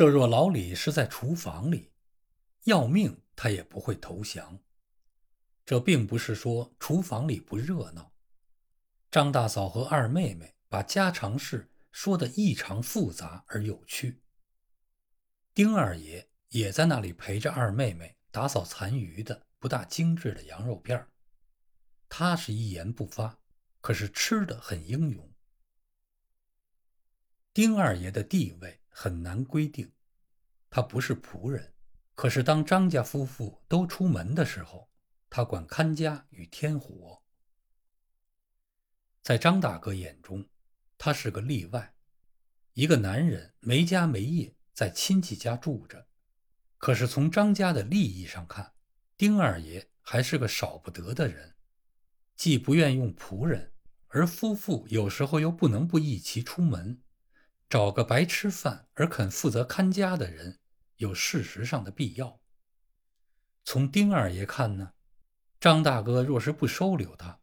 设若老李是在厨房里，要命他也不会投降。这并不是说厨房里不热闹。张大嫂和二妹妹把家常事说得异常复杂而有趣。丁二爷也在那里陪着二妹妹打扫残余的不大精致的羊肉片他是一言不发，可是吃的很英勇。丁二爷的地位很难规定，他不是仆人，可是当张家夫妇都出门的时候。他管看家与添火，在张大哥眼中，他是个例外，一个男人没家没业，在亲戚家住着。可是从张家的利益上看，丁二爷还是个少不得的人，既不愿用仆人，而夫妇有时候又不能不一齐出门，找个白吃饭而肯负责看家的人，有事实上的必要。从丁二爷看呢？张大哥若是不收留他，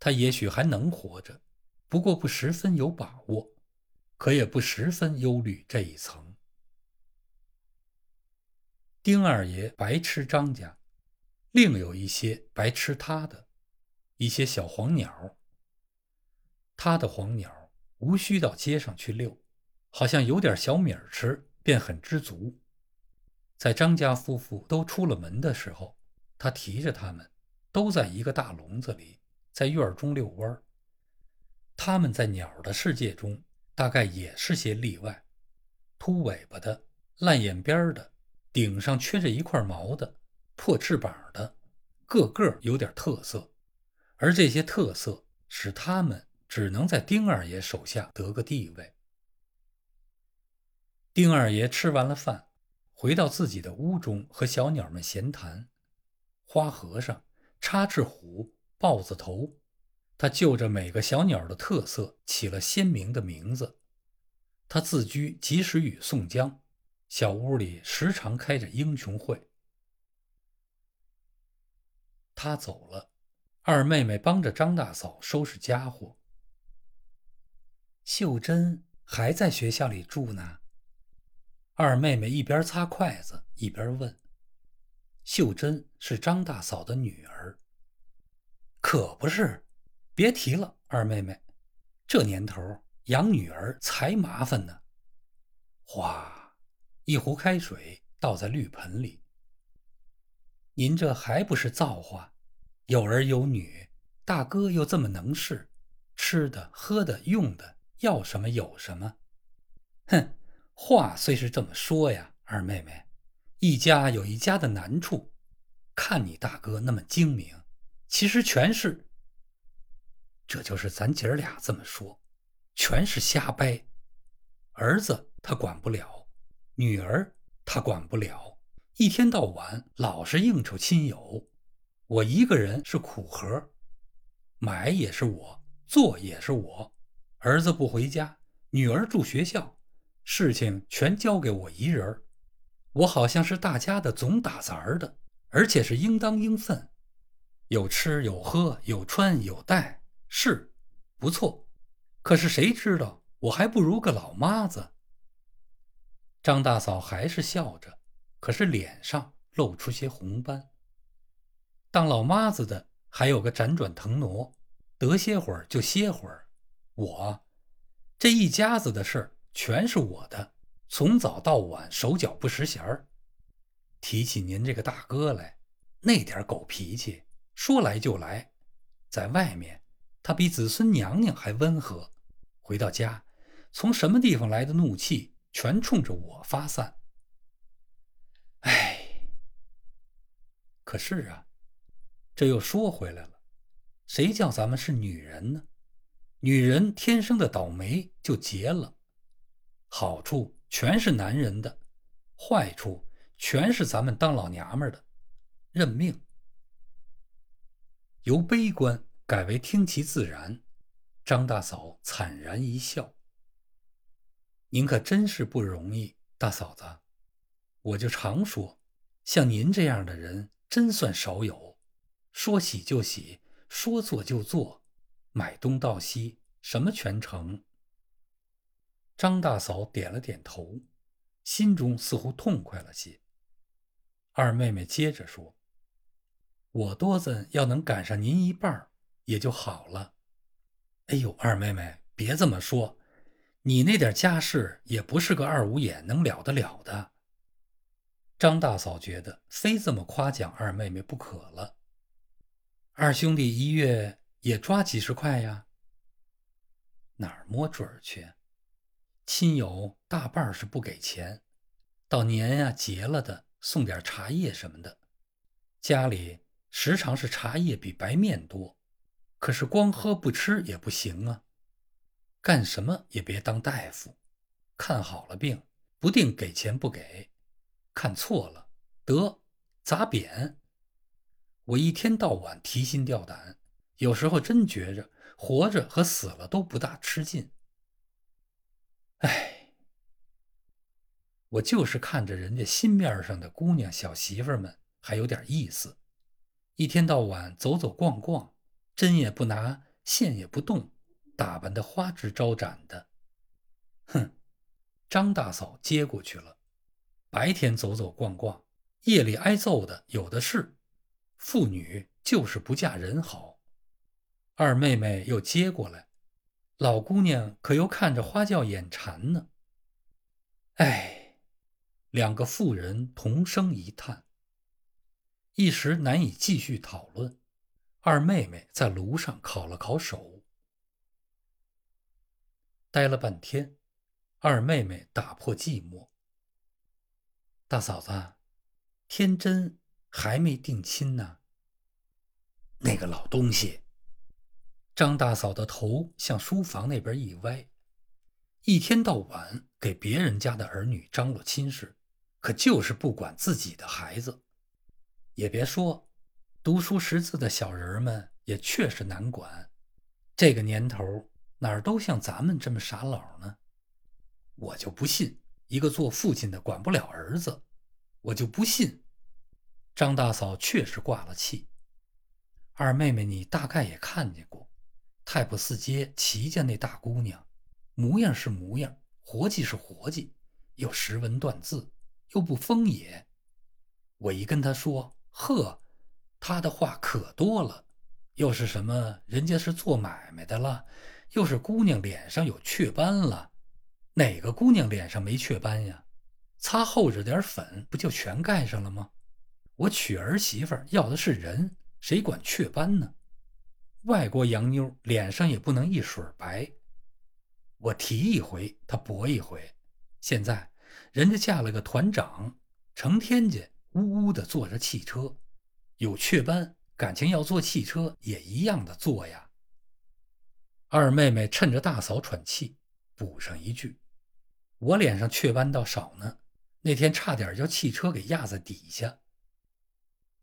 他也许还能活着，不过不十分有把握，可也不十分忧虑这一层。丁二爷白吃张家，另有一些白吃他的，一些小黄鸟。他的黄鸟无需到街上去遛，好像有点小米儿吃，便很知足。在张家夫妇都出了门的时候，他提着他们。都在一个大笼子里，在院中遛弯儿。他们在鸟的世界中，大概也是些例外。秃尾巴的、烂眼边的、顶上缺着一块毛的、破翅膀的，个个有点特色。而这些特色使他们只能在丁二爷手下得个地位。丁二爷吃完了饭，回到自己的屋中和小鸟们闲谈。花和尚。插翅虎、豹子头，他就着每个小鸟的特色起了鲜明的名字。他自居及时雨宋江，小屋里时常开着英雄会。他走了，二妹妹帮着张大嫂收拾家伙。秀珍还在学校里住呢。二妹妹一边擦筷子一边问。秀珍是张大嫂的女儿，可不是？别提了，二妹妹，这年头养女儿才麻烦呢。哗，一壶开水倒在绿盆里。您这还不是造化？有儿有女，大哥又这么能事，吃的、喝的、用的，要什么有什么。哼，话虽是这么说呀，二妹妹。一家有一家的难处，看你大哥那么精明，其实全是。这就是咱姐儿俩这么说，全是瞎掰。儿子他管不了，女儿他管不了，一天到晚老是应酬亲友。我一个人是苦活，买也是我，做也是我。儿子不回家，女儿住学校，事情全交给我一人儿。我好像是大家的总打杂的，而且是应当应分，有吃有喝有穿有戴，是不错。可是谁知道我还不如个老妈子。张大嫂还是笑着，可是脸上露出些红斑。当老妈子的还有个辗转腾挪，得歇会儿就歇会儿。我这一家子的事儿全是我的。从早到晚手脚不识闲儿，提起您这个大哥来，那点狗脾气，说来就来。在外面，他比子孙娘娘还温和；回到家，从什么地方来的怒气，全冲着我发散。哎，可是啊，这又说回来了，谁叫咱们是女人呢？女人天生的倒霉就结了，好处。全是男人的坏处，全是咱们当老娘们的认命。由悲观改为听其自然，张大嫂惨然一笑：“您可真是不容易，大嫂子。我就常说，像您这样的人真算少有，说洗就洗，说做就做，买东到西，什么全成。”张大嫂点了点头，心中似乎痛快了些。二妹妹接着说：“我多子要能赶上您一半也就好了。”哎呦，二妹妹别这么说，你那点家世也不是个二五眼能了得了的。张大嫂觉得非这么夸奖二妹妹不可了。二兄弟一月也抓几十块呀？哪儿摸准儿去？亲友大半是不给钱，到年呀结了的送点茶叶什么的。家里时常是茶叶比白面多，可是光喝不吃也不行啊。干什么也别当大夫，看好了病不定给钱不给，看错了得砸扁。我一天到晚提心吊胆，有时候真觉着活着和死了都不大吃劲。哎，我就是看着人家心面上的姑娘小媳妇们还有点意思，一天到晚走走逛逛，针也不拿，线也不动，打扮的花枝招展的。哼，张大嫂接过去了，白天走走逛逛，夜里挨揍的有的是。妇女就是不嫁人好。二妹妹又接过来。老姑娘可又看着花轿眼馋呢。哎，两个妇人同声一叹，一时难以继续讨论。二妹妹在炉上烤了烤手，待了半天，二妹妹打破寂寞：“大嫂子，天真还没定亲呢。”那个老东西。张大嫂的头向书房那边一歪，一天到晚给别人家的儿女张罗亲事，可就是不管自己的孩子。也别说，读书识字的小人们也确实难管。这个年头哪儿都像咱们这么傻老呢？我就不信一个做父亲的管不了儿子，我就不信。张大嫂确实挂了气。二妹妹，你大概也看见过。太仆寺街齐家那大姑娘，模样是模样，活计是活计，又识文断字，又不疯野。我一跟她说，呵，她的话可多了，又是什么人家是做买卖的了，又是姑娘脸上有雀斑了，哪个姑娘脸上没雀斑呀？擦厚着点粉，不就全盖上了吗？我娶儿媳妇要的是人，谁管雀斑呢？外国洋妞脸上也不能一水白，我提一回，她驳一回。现在人家嫁了个团长，成天家呜呜的坐着汽车，有雀斑，感情要坐汽车也一样的坐呀。二妹妹趁着大嫂喘气，补上一句：“我脸上雀斑倒少呢，那天差点叫汽车给压在底下。”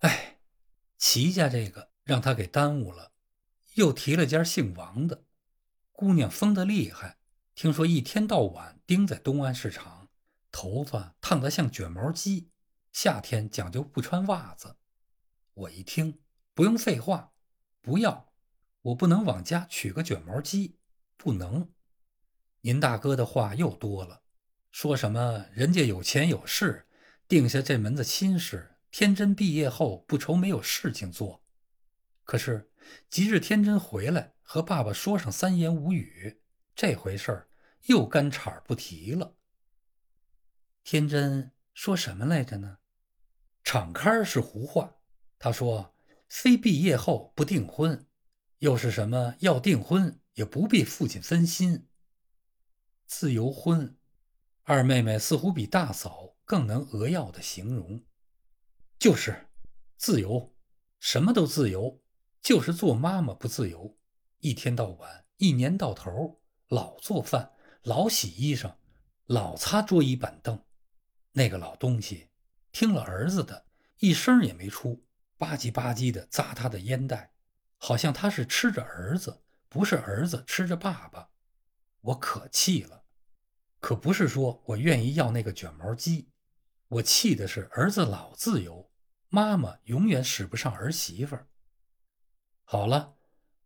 哎，齐家这个让他给耽误了。又提了家姓王的姑娘，疯得厉害。听说一天到晚盯在东安市场，头发烫得像卷毛鸡，夏天讲究不穿袜子。我一听，不用废话，不要，我不能往家娶个卷毛鸡，不能。您大哥的话又多了，说什么人家有钱有势，定下这门子亲事，天真毕业后不愁没有事情做。可是。即日天真回来，和爸爸说上三言五语，这回事儿又干茬不提了。天真说什么来着呢？敞开是胡话。他说非毕业后不订婚，又是什么要订婚也不必父亲分心。自由婚，二妹妹似乎比大嫂更能扼要的形容，就是自由，什么都自由。就是做妈妈不自由，一天到晚，一年到头，老做饭，老洗衣裳，老擦桌椅板凳。那个老东西听了儿子的，一声也没出，吧唧吧唧的砸他的烟袋，好像他是吃着儿子，不是儿子吃着爸爸。我可气了，可不是说我愿意要那个卷毛鸡，我气的是儿子老自由，妈妈永远使不上儿媳妇儿。好了，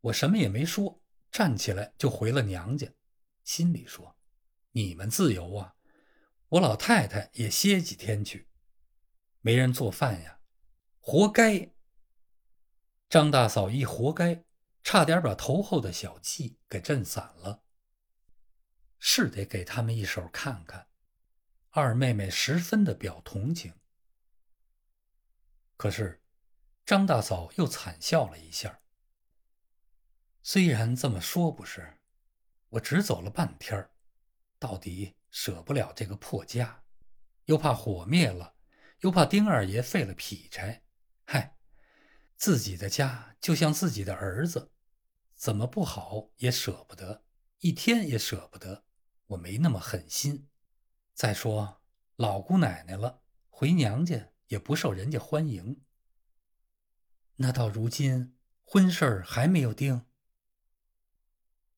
我什么也没说，站起来就回了娘家，心里说：“你们自由啊，我老太太也歇几天去，没人做饭呀，活该。张大嫂一活该，差点把头后的小气给震散了。是得给他们一手看看。二妹妹十分的表同情，可是张大嫂又惨笑了一下。虽然这么说不是，我只走了半天儿，到底舍不了这个破家，又怕火灭了，又怕丁二爷废了劈柴。嗨，自己的家就像自己的儿子，怎么不好也舍不得，一天也舍不得。我没那么狠心。再说老姑奶奶了，回娘家也不受人家欢迎。那到如今婚事儿还没有定。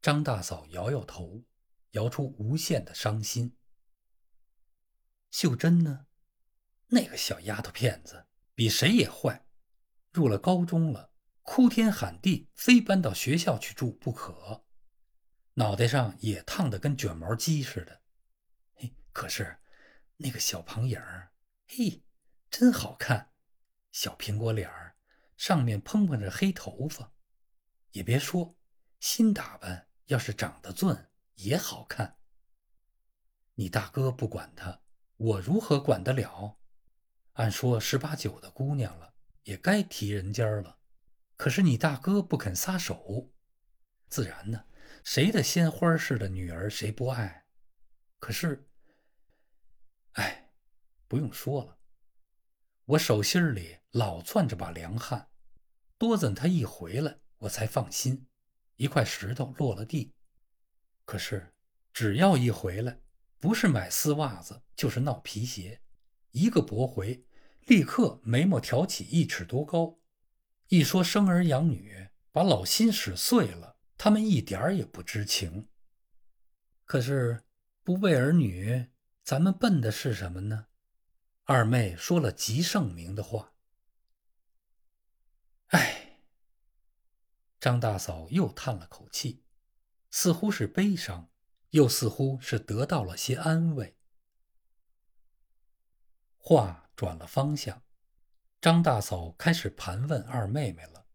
张大嫂摇摇头，摇出无限的伤心。秀珍呢？那个小丫头片子比谁也坏，入了高中了，哭天喊地，非搬到学校去住不可。脑袋上也烫得跟卷毛鸡似的。嘿，可是那个小胖影儿，嘿，真好看，小苹果脸儿，上面蓬蓬着黑头发，也别说新打扮。要是长得俊也好看。你大哥不管他，我如何管得了？按说十八九的姑娘了，也该提人家了。可是你大哥不肯撒手，自然呢，谁的鲜花似的女儿谁不爱？可是，哎，不用说了，我手心里老攥着把凉汗，多等他一回来，我才放心。一块石头落了地，可是只要一回来，不是买丝袜子，就是闹皮鞋，一个驳回，立刻眉毛挑起一尺多高。一说生儿养女，把老心使碎了，他们一点儿也不知情。可是不为儿女，咱们奔的是什么呢？二妹说了极圣明的话。唉。张大嫂又叹了口气，似乎是悲伤，又似乎是得到了些安慰。话转了方向，张大嫂开始盘问二妹妹了：“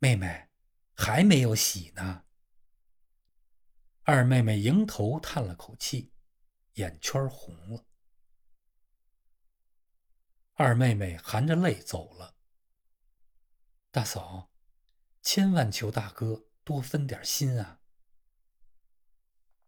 妹妹还没有喜呢？”二妹妹迎头叹了口气，眼圈红了。二妹妹含着泪走了。大嫂。千万求大哥多分点心啊！